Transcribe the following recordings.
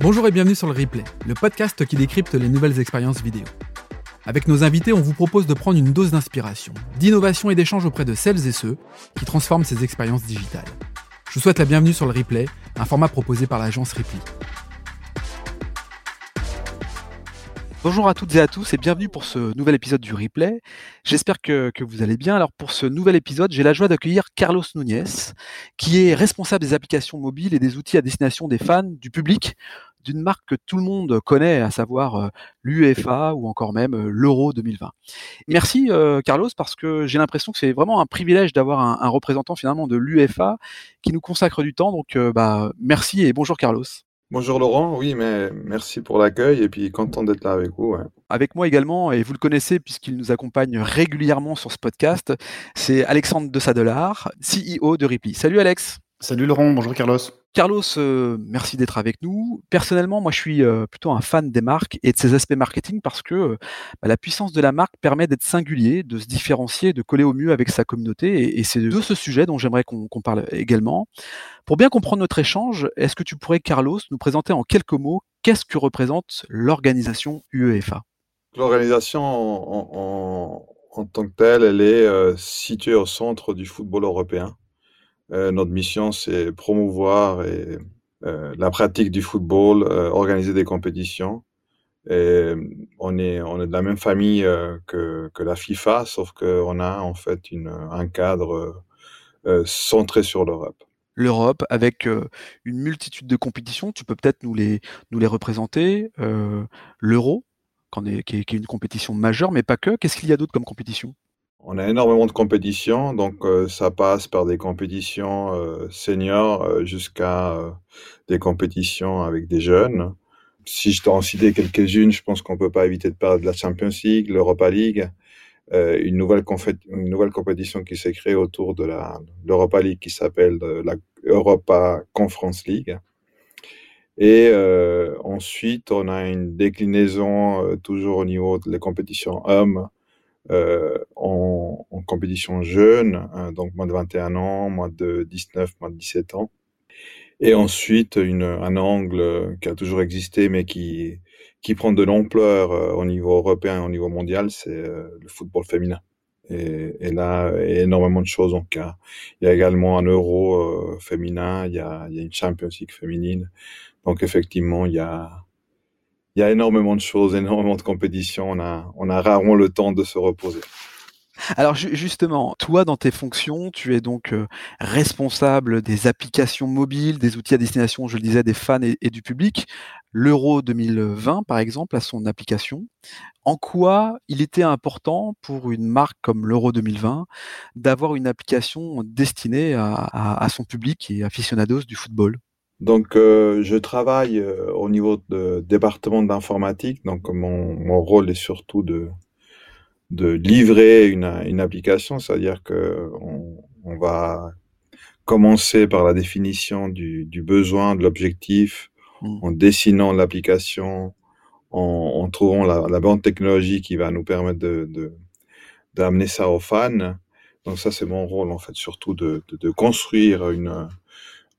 Bonjour et bienvenue sur le replay, le podcast qui décrypte les nouvelles expériences vidéo. Avec nos invités, on vous propose de prendre une dose d'inspiration, d'innovation et d'échange auprès de celles et ceux qui transforment ces expériences digitales. Je vous souhaite la bienvenue sur le replay, un format proposé par l'agence Ripley. Bonjour à toutes et à tous et bienvenue pour ce nouvel épisode du replay. J'espère que, vous allez bien. Alors pour ce nouvel épisode, j'ai la joie d'accueillir Carlos Núñez, qui est responsable des applications mobiles et des outils à destination des fans, du public, d'une marque que tout le monde connaît, à savoir euh, l'UEFA ou encore même euh, l'Euro 2020. Merci euh, Carlos parce que j'ai l'impression que c'est vraiment un privilège d'avoir un, un, représentant finalement de l'UEFA qui nous consacre du temps. Donc bah merci et bonjour Carlos. Bonjour Laurent, oui, mais merci pour l'accueil et puis content d'être là avec vous. Avec moi également, et vous le connaissez puisqu'il nous accompagne régulièrement sur ce podcast, c'est Alexandre de Sadelard, CEO de Ripley. Salut Alex. Salut Laurent, bonjour Carlos. Carlos, euh, merci d'être avec nous. Personnellement, moi, je suis euh, plutôt un fan des marques et de ses aspects marketing parce que euh, bah, la puissance de la marque permet d'être singulier, de se différencier, de coller au mieux avec sa communauté. Et, c'est de ce sujet dont j'aimerais qu'on parle également. Pour bien comprendre notre échange, est-ce que tu pourrais, Carlos, nous présenter en quelques mots qu'est-ce que représente l'organisation UEFA? L'organisation en, en, tant que telle, elle est située au centre du football européen. Euh, notre mission, c'est promouvoir euh, la pratique du football, euh, organiser des compétitions. On est, de la même famille que, la FIFA, sauf qu'on a en fait un cadre centré sur l'Europe l'Europe avec une multitude de compétitions. Tu peux peut-être nous les, représenter. L'Euro, qui, qui est une compétition majeure, mais pas que. Qu'est-ce qu'il y a d'autre comme compétition? On a énormément de compétitions, donc euh, ça passe par des compétitions euh, seniors euh, jusqu'à des compétitions avec des jeunes. Si je t'en citer quelques-unes, je pense qu'on peut pas éviter de parler de la Champions League, l'Europa League, une nouvelle, compétition qui s'est créée autour de l'Europa League qui s'appelle la Europa Conference League. Et ensuite, on a une déclinaison toujours au niveau des compétitions hommes en, en, compétition jeune, hein, donc moins de 21 ans, moins de 19, moins de 17 ans. Et ensuite, une, un angle qui a toujours existé, mais qui, qui prend de l'ampleur euh, au niveau européen et au niveau mondial, c'est euh, le football féminin. Et, et, là, il y a énormément de choses. Donc, il y a également un euro féminin, il y a, il y a une Champions League féminine. Donc, effectivement, il y a, il y a énormément de choses, énormément de compétitions. On a, rarement le temps de se reposer. Alors justement, toi dans tes fonctions, tu es donc euh, responsable des applications mobiles, des outils à destination, je le disais, des fans et, du public. L'Euro 2020, par exemple, a son application. En quoi il était important pour une marque comme l'Euro 2020 d'avoir une application destinée à son public et aficionados du football? Donc, euh, je travaille euh, au niveau de département d'informatique. Donc, mon, mon rôle est surtout de, de livrer une, une application, c'est-à-dire que on, on, va commencer par la définition du, du besoin, de l'objectif, mmh. en dessinant l'application, en, en, trouvant la, la, bonne technologie qui va nous permettre de, d'amener ça aux fans. Donc, ça, c'est mon rôle, en fait, surtout de, de, de construire une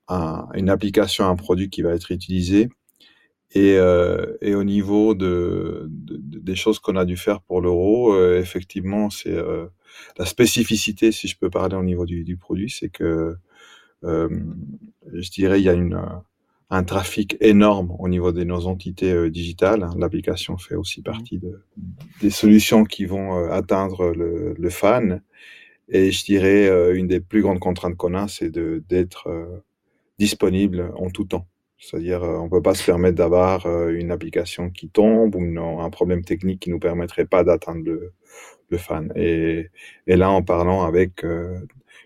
une application, un produit qui va être utilisé. Et, euh, et au niveau de, des choses qu'on a dû faire pour l'euro, euh, effectivement, c'est euh, la spécificité, si je peux parler au niveau du, du produit, c'est que je dirais il y a une, un trafic énorme au niveau de nos entités digitales. L'application fait aussi mmh. partie de, des solutions qui vont atteindre le, le, fan. Et je dirais une des plus grandes contraintes qu'on a, c'est d'être disponible en tout temps. C'est-à-dire, euh, on peut pas se permettre d'avoir euh, une application qui tombe ou un problème technique qui nous permettrait pas d'atteindre le, le, fan. Et, et, là, en parlant avec euh,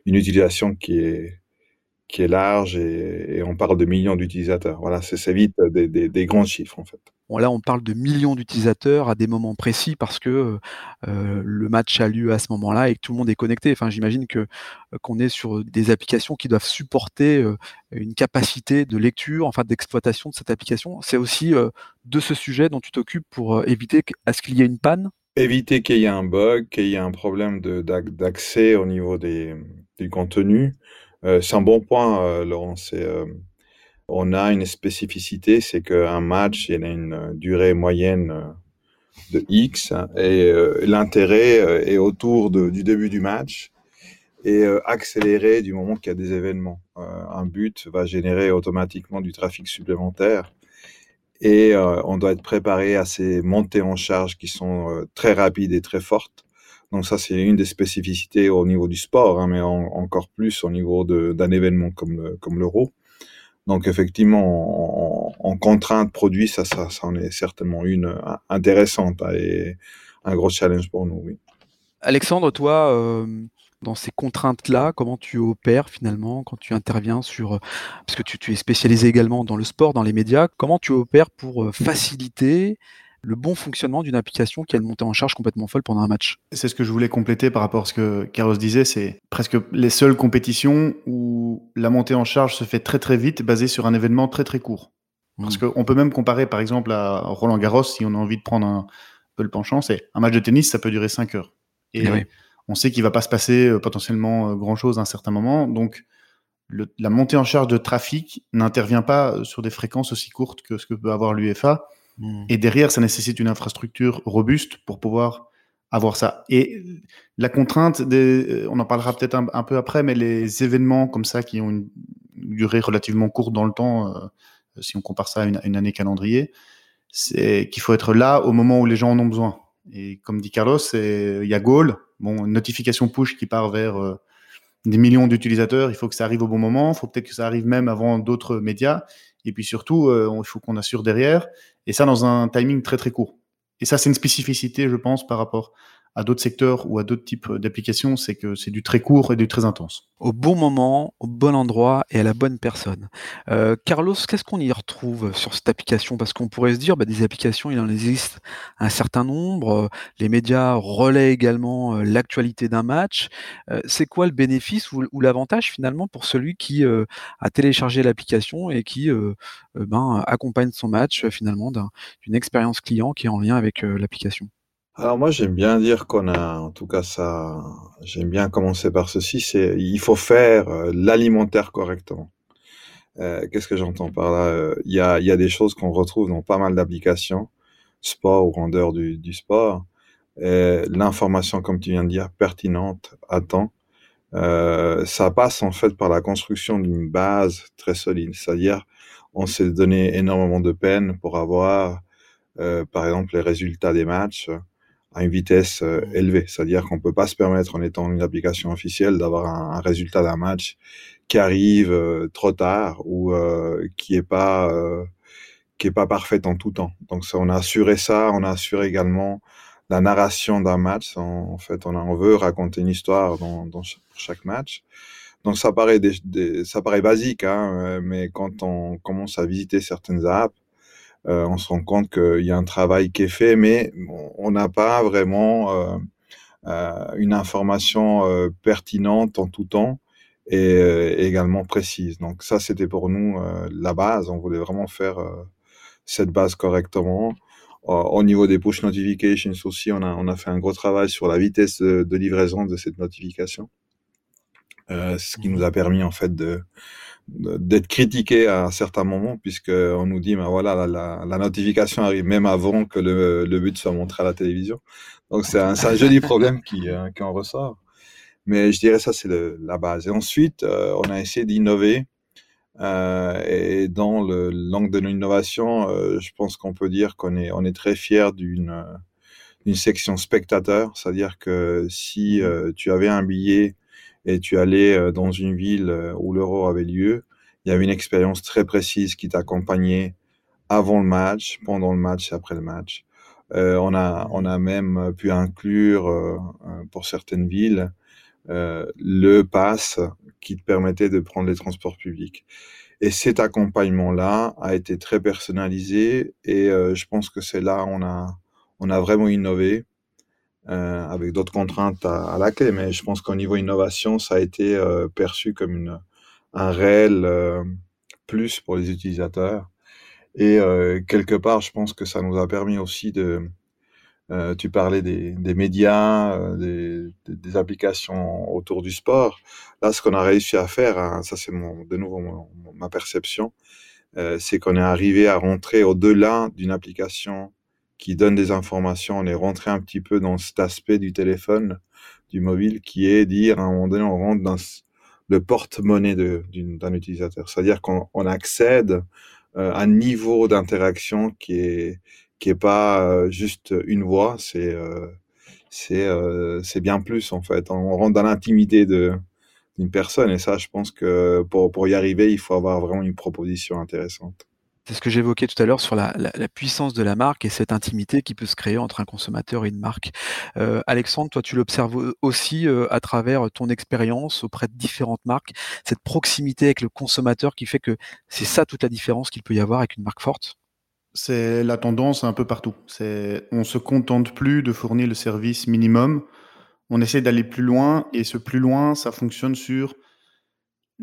une utilisation qui est qui est large et, et on parle de millions d'utilisateurs. Voilà, c'est vite des, des, des, grands chiffres en fait. Bon, là, on parle de millions d'utilisateurs à des moments précis parce que euh, le match a lieu à ce moment-là et que tout le monde est connecté. Enfin, j'imagine que qu'on est sur des applications qui doivent supporter euh, une capacité de lecture, enfin d'exploitation de cette application. C'est aussi euh, de ce sujet dont tu t'occupes pour éviter à ce qu'il y ait une panne? Éviter qu'il y ait un bug, qu'il y ait un problème d'accès au niveau des du contenu. C'est un bon point, Laurent. on a une spécificité, c'est qu'un match, il a une durée moyenne de X et l'intérêt est autour du début du match et accéléré du moment qu'il y a des événements. un but va générer automatiquement du trafic supplémentaire et on doit être préparé à ces montées en charge qui sont très rapides et très fortes. Donc ça, c'est une des spécificités au niveau du sport, hein, mais encore plus au niveau d'un événement comme comme l'Euro. Donc effectivement, en, contrainte produit, ça, ça, en est certainement une intéressante hein, et un gros challenge pour nous. Alexandre, toi, dans ces contraintes-là, comment tu opères finalement quand tu interviens sur, parce que tu, es spécialisé également dans le sport, dans les médias, comment tu opères pour faciliter le bon fonctionnement d'une application qui a une montée en charge complètement folle pendant un match. C'est ce que je voulais compléter par rapport à ce que Carlos disait, c'est presque les seules compétitions où la montée en charge se fait très très vite basée sur un événement très très court. Parce mmh. qu'on peut même comparer par exemple à Roland Garros si on a envie de prendre un peu le penchant, c'est un match de tennis, ça peut durer 5 heures. Et, eh on sait qu'il va pas se passer euh, potentiellement euh, grand chose à un certain moment. Donc, la montée en charge de trafic n'intervient pas sur des fréquences aussi courtes que ce que peut avoir l'UFA. Hmm. Et derrière, ça nécessite une infrastructure robuste pour pouvoir avoir ça. Et la contrainte, des, on en parlera peut-être un, peu après, mais les événements comme ça qui ont une durée relativement courte dans le temps, si on compare ça à une, une année calendrier, c'est qu'il faut être là au moment où les gens en ont besoin. Et comme dit Carlos, il y a Goal, bon, une notification push qui part vers euh, des millions d'utilisateurs, il faut que ça arrive au bon moment, il faut peut-être que ça arrive même avant d'autres médias. Et puis surtout, euh, il faut qu'on assure derrière, et ça dans un timing très très court. Et ça, c'est une spécificité, je pense, par rapport à d'autres secteurs ou à d'autres types d'applications, c'est que c'est du très court et du très intense. Au bon moment, au bon endroit et à la bonne personne. Euh, Carlos, qu'est-ce qu'on y retrouve sur cette application? Parce qu'on pourrait se dire, bah, des applications, il en existe un certain nombre. Les médias relaient également euh, l'actualité d'un match. Euh, c'est quoi le bénéfice ou, l'avantage finalement pour celui qui a téléchargé l'application et qui ben, accompagne son match finalement d'une expérience client qui est en lien avec l'application? Alors moi j'aime bien dire qu'on a, en tout cas ça, j'aime bien commencer par ceci, c'est il faut faire euh, l'alimentaire correctement. Euh, qu'est-ce que j'entends par là? Euh, Il y, a, y a des choses qu'on retrouve dans pas mal d'applications, sport ou en dehors du, du sport. L'information, comme tu viens de dire, pertinente à temps. ça passe en fait par la construction d'une base très solide, c'est-à-dire on s'est donné énormément de peine pour avoir, par exemple, les résultats des matchs à une vitesse euh, élevée. C'est-à-dire qu'on peut pas se permettre, en étant une application officielle, d'avoir un, résultat d'un match qui arrive euh, trop tard ou euh, qui est pas qui est pas parfait en tout temps. Donc ça, on a assuré ça, on a assuré également la narration d'un match. En, fait, on, a, on veut raconter une histoire dans, dans chaque match. Donc ça paraît des, ça paraît basique, hein, mais quand on commence à visiter certaines apps, euh, on se rend compte qu'il y a un travail qui est fait, mais on n'a pas vraiment euh, euh, une information pertinente en tout temps et également précise. Donc ça, c'était pour nous la base. On voulait vraiment faire cette base correctement. Au niveau des push notifications aussi, on a, on a fait un gros travail sur la vitesse de, livraison de cette notification, ce qui nous a permis en fait de, d'être critiqué à un certain moment, puisque on nous dit, ben voilà, la, la, notification arrive même avant que le, le, but soit montré à la télévision. Donc c'est un, un joli problème qui, euh, qui, en ressort. Mais je dirais ça, c'est la base. Et ensuite, euh, on a essayé d'innover. Euh, et dans le langue de l'innovation, euh, je pense qu'on peut dire qu'on est, on est très fier d'une d'une section spectateur, c'est-à-dire que si tu avais un billet et tu allais euh, dans une ville euh, où l'euro avait lieu, il y avait une expérience très précise qui t'accompagnait avant le match, pendant le match et après le match. Euh, on, a, on a même pu inclure euh, pour certaines villes euh, le pass qui te permettait de prendre les transports publics. Et cet accompagnement-là a été très personnalisé et je pense que c'est là on a on a vraiment innové euh, avec d'autres contraintes à, la clé. Mais je pense qu'au niveau innovation, ça a été euh, perçu comme une, un réel euh, plus pour les utilisateurs. Et quelque part, je pense que ça nous a permis aussi de, Euh, tu parlais des, médias, euh, des, applications autour du sport. Là, ce qu'on a réussi à faire, hein, ça c'est de nouveau ma perception, euh, c'est qu'on est arrivé à rentrer au-delà d'une application qui donne des informations. On est rentré un petit peu dans cet aspect du téléphone, du mobile, qui est dire à un moment donné, on rentre dans le porte-monnaie d'un utilisateur. C'est-à-dire qu'on accède à un niveau d'interaction qui est qui est pas juste une voix, c'est c'est c'est bien plus en fait. On rentre dans l'intimité d'une personne et ça, je pense que pour pour y arriver, il faut avoir vraiment une proposition intéressante. C'est ce que j'évoquais tout à l'heure sur la, puissance de la marque et cette intimité qui peut se créer entre un consommateur et une marque. Euh, Alexandre, toi, tu l'observes aussi à travers ton expérience auprès de différentes marques, cette proximité avec le consommateur qui fait que c'est ça toute la différence qu'il peut y avoir avec une marque forte? C'est la tendance un peu partout. On se contente plus de fournir le service minimum. On essaie d'aller plus loin et ce plus loin, ça fonctionne sur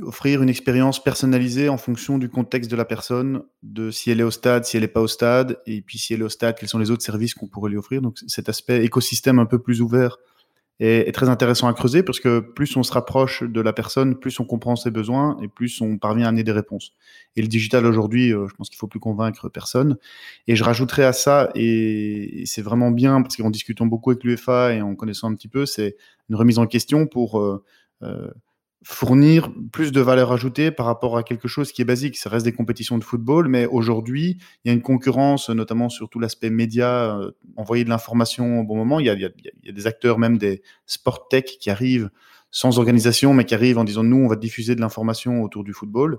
offrir une expérience personnalisée en fonction du contexte de la personne, de si elle est au stade, si elle n'est pas au stade, et puis si elle est au stade, quels sont les autres services qu'on pourrait lui offrir. Donc cet aspect écosystème un peu plus ouvert est, très intéressant à creuser parce que plus on se rapproche de la personne, plus on comprend ses besoins et plus on parvient à amener des réponses. Et le digital aujourd'hui, euh, je pense qu'il faut plus convaincre personne. Et je rajouterais à ça, et, c'est vraiment bien parce qu'en discutant beaucoup avec l'UEFA et en connaissant un petit peu, c'est une remise en question pour euh, euh, fournir plus de valeur ajoutée par rapport à quelque chose qui est basique. Ça reste des compétitions de football, mais aujourd'hui, il y a une concurrence, notamment sur tout l'aspect média, euh, envoyer de l'information au bon moment. Il y, a, des acteurs, même des sport tech, qui arrivent sans organisation, mais qui arrivent en disant nous, on va diffuser de l'information autour du football.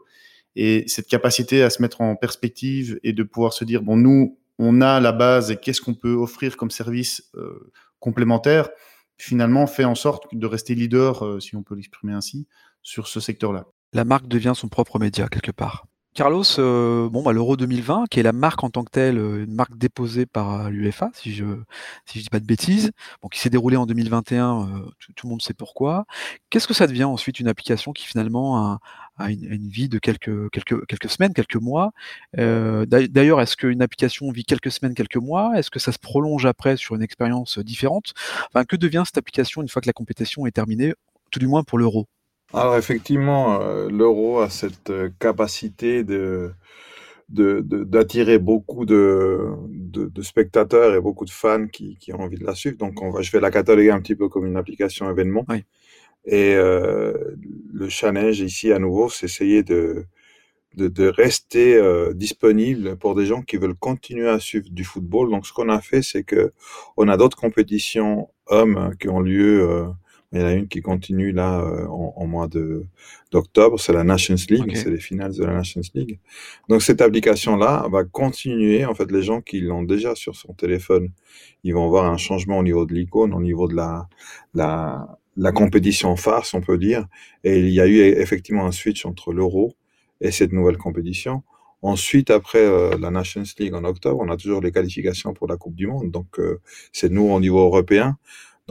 Et cette capacité à se mettre en perspective et de pouvoir se dire bon, nous, on a la base et qu'est-ce qu'on peut offrir comme service euh, complémentaire finalement fait en sorte de rester leader, euh, si on peut l'exprimer ainsi, sur ce secteur-là. La marque devient son propre média quelque part. Carlos, euh, bon, bah, l'Euro 2020, qui est la marque en tant que telle, euh, une marque déposée par l'UEFA, si je si dis pas de bêtises, bon, qui s'est déroulée en 2021, tout, le monde sait pourquoi. Qu'est-ce que ça devient ensuite une application qui finalement a, une, vie de quelques, semaines, quelques mois? Euh, d'ailleurs, est-ce qu'une application vit quelques semaines, quelques mois? Est-ce que ça se prolonge après sur une expérience différente? Enfin, Que devient cette application une fois que la compétition est terminée, tout du moins pour l'euro? Alors effectivement, euh, l'euro a cette euh, capacité de d'attirer beaucoup de, de, spectateurs et beaucoup de fans qui, qui, ont envie de la suivre. Donc, on va, je vais la cataloguer un petit peu comme une application événement. Oui. Et euh, le challenge ici, à nouveau, c'est essayer de, de, de rester euh, disponible pour des gens qui veulent continuer à suivre du football. Donc, ce qu'on a fait, c'est que on a d'autres compétitions hommes qui ont lieu. Euh, il y en a une qui continue là euh, en, en, mois de d'octobre, c'est la Nations League, c'est les finales de la Nations League. Donc cette application-là va continuer. En fait, les gens qui l'ont déjà sur son téléphone, ils vont voir un changement au niveau de l'icône, au niveau de la, la la compétition farce, on peut dire. Et il y a eu effectivement un switch entre l'euro et cette nouvelle compétition. Ensuite, après euh, la Nations League en octobre, on a toujours les qualifications pour la Coupe du Monde. Donc, euh, c'est nous au niveau européen.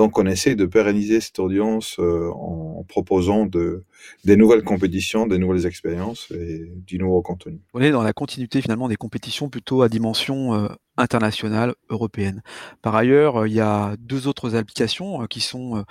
Donc, on essaie de pérenniser cette audience euh, en proposant de, des nouvelles compétitions, des nouvelles expériences et du nouveau contenu. On est dans la continuité finalement des compétitions plutôt à dimension euh, internationale, européenne. Par ailleurs, il y a deux autres applications euh, qui sont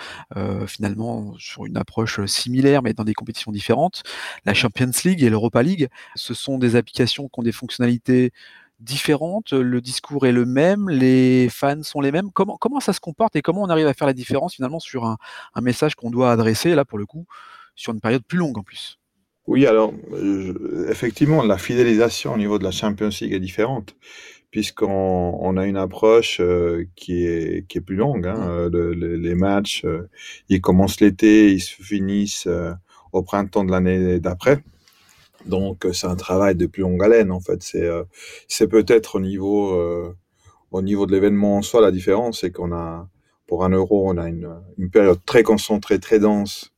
finalement sur une approche similaire mais dans des compétitions différentes. La Champions League et l'Europa League, ce sont des applications qui ont des fonctionnalités différentes, le discours est le même, les fans sont les mêmes. Comment, comment ça se comporte et comment on arrive à faire la différence finalement sur un, un message qu'on doit adresser, là pour le coup, sur une période plus longue en plus? Oui, alors effectivement, la fidélisation au niveau de la Champions League est différente puisqu'on on a une approche euh, qui, est, qui est plus longue. Hein. Mmh. Euh, les matchs, euh, ils commencent l'été, ils se finissent au printemps de l'année d'après. Donc c'est un travail de plus longue haleine en fait. C'est euh, c'est peut-être au niveau euh, au niveau de l'événement en soi la différence, c'est qu'on a pour un euro on a une, une période très concentrée, très dense,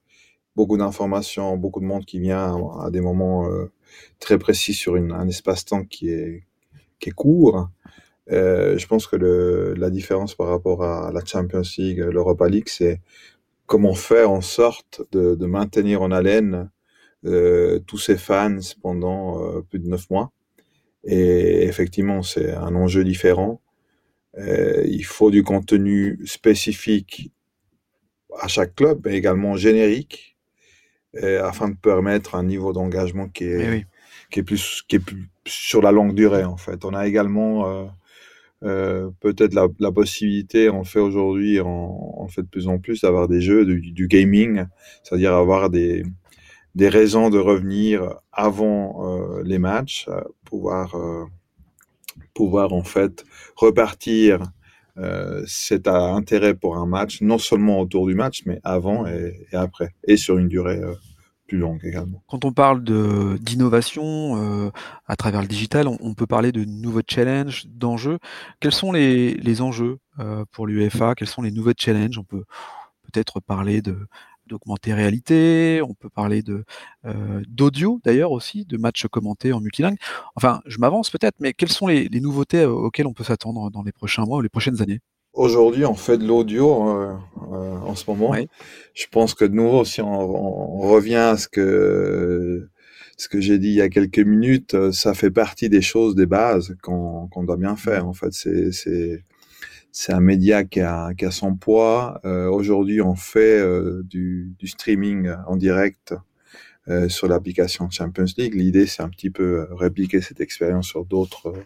beaucoup d'informations, beaucoup de monde qui vient à des moments euh, très précis sur une, un espace-temps qui est qui est court. Euh, je pense que le, la différence par rapport à la Champions League, l'Europa League, c'est comment faire en sorte de, de maintenir en haleine euh, tous ces fans pendant euh, plus de neuf mois. Et effectivement, c'est un enjeu différent. Euh, il faut du contenu spécifique à chaque club, mais également générique, afin de permettre un niveau d'engagement qui est, qui est plus qui est plus sur la longue durée en fait. On a également euh, euh, peut-être la, la possibilité, on le fait aujourd'hui, on, on le fait de plus en plus, d'avoir des jeux, du, du gaming, c'est-à-dire avoir des, des raisons de revenir avant euh, les matchs, euh, pouvoir, euh, pouvoir en fait repartir cet intérêt pour un match, non seulement autour du match, mais avant et, après, et sur une durée plus longue également. Quand on parle d'innovation à travers le digital, on, on peut parler de nouveaux challenges, d'enjeux. Quels sont les, les enjeux pour l'UEFA? Quels sont les nouveaux challenges? On peut peut-être parler de d'augmenter réalité, on peut parler de euh, d'audio d'ailleurs aussi, de matchs commentés en multilingue. Enfin, je m'avance peut-être, mais quelles sont les, les nouveautés euh, auxquelles on peut s'attendre dans les prochains mois ou les prochaines années? Aujourd'hui, on fait de l'audio euh, euh, en ce moment. Oui. Je pense que de nouveau, si on, on revient à ce que ce que j'ai dit il y a quelques minutes, ça fait partie des choses, des bases qu'on qu'on doit bien faire. En fait, c'est c'est un média qui a qui a son poids. Euh, Aujourd'hui, on fait euh, du, du streaming en direct euh, sur l'application Champions League. L'idée, c'est un petit peu répliquer cette expérience sur d'autres euh,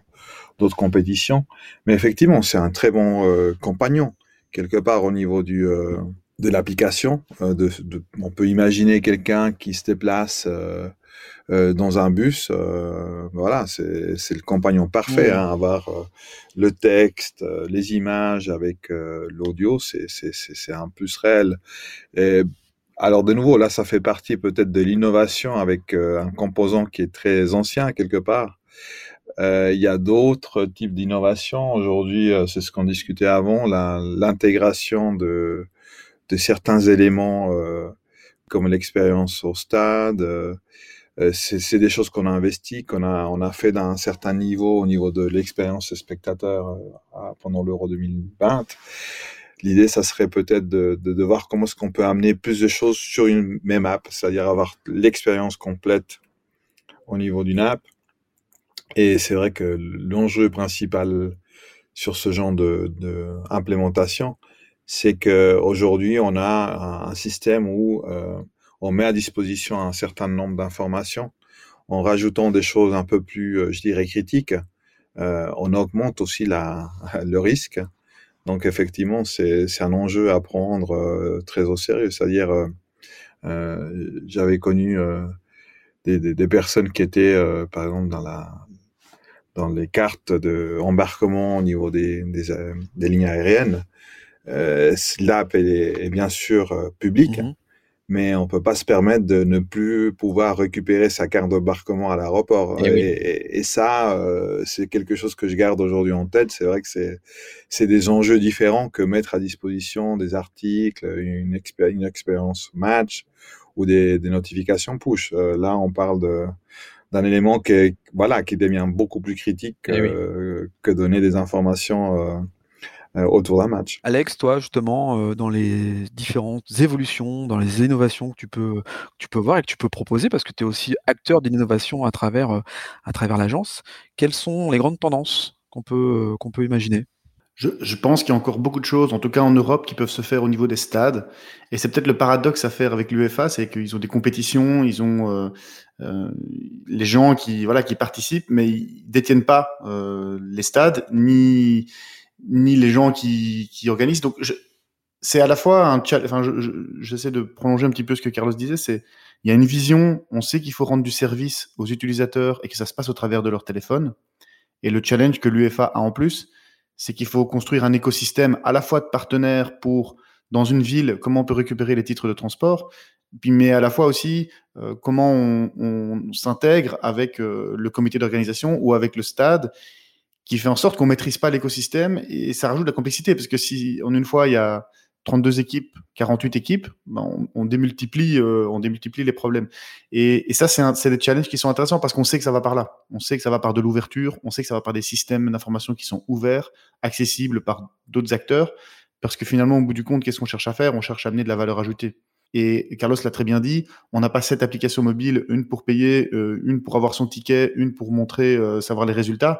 d'autres compétitions. Mais effectivement, c'est un très bon euh, compagnon quelque part au niveau du euh, de l'application. Euh, de, de- on peut imaginer quelqu'un qui se déplace euh, dans un bus. euh, voilà, c'est le compagnon parfait. Ouais. Hein, avoir euh, le texte, euh, les images avec euh, l'audio, c'est un plus réel. Et alors de nouveau, là, ça fait partie peut-être de l'innovation avec euh, un composant qui est très ancien quelque part. Euh, il y a d'autres types d'innovations. Aujourd'hui, euh, c'est ce qu'on discutait avant, l'intégration de, de certains éléments euh, comme l'expérience au stade. Euh, c'est des choses qu'on a investi, qu'on a, on a fait d'un certain niveau au niveau de l'expérience spectateur euh, pendant l'Euro 2020. L'idée, ça serait peut-être de, de, de voir comment est-ce qu'on peut amener plus de choses sur une même app, c'est-à-dire avoir l'expérience complète au niveau d'une app. Et c'est vrai que l'enjeu principal sur ce genre de, de implémentation, c'est que aujourd'hui on a un, un système où euh, on met à disposition un certain nombre d'informations en rajoutant des choses un peu plus, euh, je dirais, critiques. Euh, on augmente aussi le risque. Donc effectivement, c'est un enjeu à prendre euh, très au sérieux. C'est-à-dire, j'avais connu des, personnes qui étaient, par exemple, dans les cartes de embarquement au niveau des, lignes aériennes. Euh, est, bien sûr publique, Mhm. Mais on peut pas se permettre de ne plus pouvoir récupérer sa carte d'embarquement à l'aéroport. Eh Et, oui. et- et ça, euh, c'est quelque chose que je garde aujourd'hui en tête. C'est vrai que c'est c'est des enjeux différents que mettre à disposition des articles, une, expé- une expérience match ou des, des notifications push. Euh, là, on parle de d'un élément qui est, voilà qui devient beaucoup plus critique Eh oui. euh, que donner des informations euh, autour d'un match. Alex, toi justement, euh, dans les différentes évolutions, dans les innovations que tu peux, que tu peux voir et que tu peux proposer, parce que tu es aussi acteur d'innovation à travers, euh, à travers l'agence, quelles sont les grandes tendances qu'on peut, euh, qu'on peut imaginer? Je, je pense qu'il y a encore beaucoup de choses, en tout cas en Europe, qui peuvent se faire au niveau des stades. Et c'est peut-être le paradoxe à faire avec l'UEFA, c'est qu'ils ont des compétitions, ils ont euh, euh, les gens qui voilà qui participent, mais ils détiennent pas euh, les stades ni ni les gens qui, qui organisent. Donc c'est à la fois un challenge. Enfin, je- je- j'essaie de prolonger un petit peu ce que Carlos disait. C'est il y a une vision. On sait qu'il faut rendre du service aux utilisateurs et que ça se passe au travers de leur téléphone. Et le challenge que l'UEFA a en plus, c'est qu'il faut construire un écosystème à la fois de partenaires pour, dans une ville, comment on peut récupérer les titres de transport, puis, mais à la fois aussi euh, comment on, on s'intègre avec euh, le comité d'organisation ou avec le stade, qui fait en sorte qu'on maîtrise pas l'écosystème et ça rajoute de la complexité parce que si en une fois il y a 32 équipes, 48 équipes, ben, on, démultiplie, euh, on démultiplie les problèmes. Et, ça, c'est des challenges qui sont intéressants parce qu'on sait que ça va par là. On sait que ça va par de l'ouverture, on sait que ça va par des systèmes d'information qui sont ouverts, accessibles par d'autres acteurs. Parce que finalement, au bout du compte, qu'est-ce qu'on cherche à faire? On cherche à amener de la valeur ajoutée. Et Carlos l'a très bien dit, on n'a pas sept applications mobiles, une pour payer, euh, une pour avoir son ticket, une pour montrer, euh, savoir les résultats.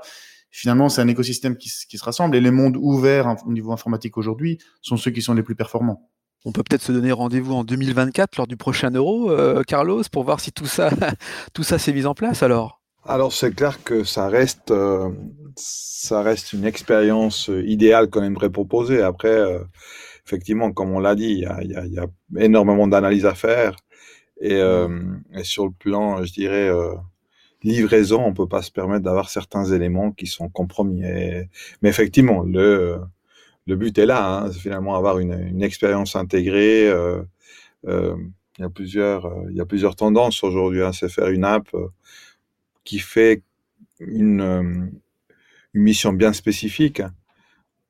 Finalement, c'est un écosystème qui, se rassemble et les mondes ouverts au niveau informatique aujourd'hui sont ceux qui sont les plus performants. On peut peut-être se donner rendez-vous en 2024 lors du prochain Euro, euh, Carlos, pour voir si tout ça, tout ça s'est mis en place alors? Alors c'est clair que ça reste, euh, ça reste une expérience idéale qu'on aimerait proposer. Après, euh, effectivement, comme on l'a dit, il y a, y a, énormément d'analyses à faire et, et, sur le plan, je dirais livraison, on peut pas se permettre d'avoir certains éléments qui sont compromis. mais effectivement, le, le but est là, hein, c'est finalement avoir une, une expérience intégrée. Euh, euh, il y a plusieurs, euh, il y a plusieurs tendances aujourd'hui. Hein, c'est faire une app qui fait une, une mission bien spécifique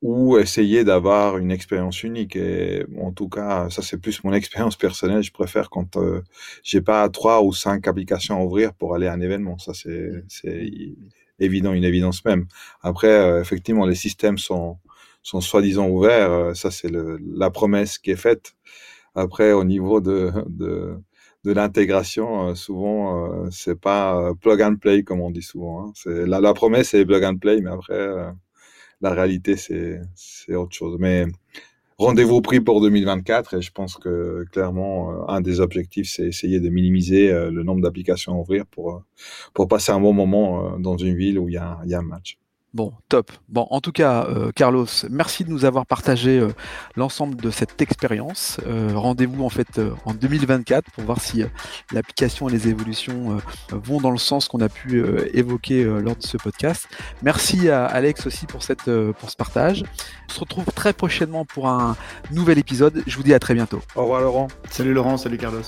ou essayer d'avoir une expérience unique. Et en tout cas, ça c'est plus mon expérience personnelle. Je préfère quand euh, j'ai pas trois ou cinq applications à ouvrir pour aller à un événement. Ça c'est c'est évident, une évidence même. Après, euh, effectivement, les systèmes sont sont soi-disant ouverts. Euh, ça c'est la promesse qui est faite. Après, au niveau de de, de l'intégration, souvent c'est pas plug and play comme on dit souvent. Hein. C'est la, la promesse c'est plug and play, mais après la réalité, c'est autre chose. Mais rendez-vous pris pour 2024 et je pense que clairement, euh, un des objectifs, c'est essayer de minimiser euh, le nombre d'applications à ouvrir pour, euh, pour passer un bon moment dans une ville où il y a, il y a un match. Bon, top. Bon, en tout cas, euh, Carlos, merci de nous avoir partagé euh, l'ensemble de cette expérience. Euh, rendez-vous en fait en 2024 pour voir si l'application et les évolutions vont dans le sens qu'on a pu évoquer lors de ce podcast. Merci à Alex aussi pour cette pour ce partage. On se retrouve très prochainement pour un nouvel épisode. Je vous dis à très bientôt. Au revoir Laurent. Salut Laurent, salut Carlos.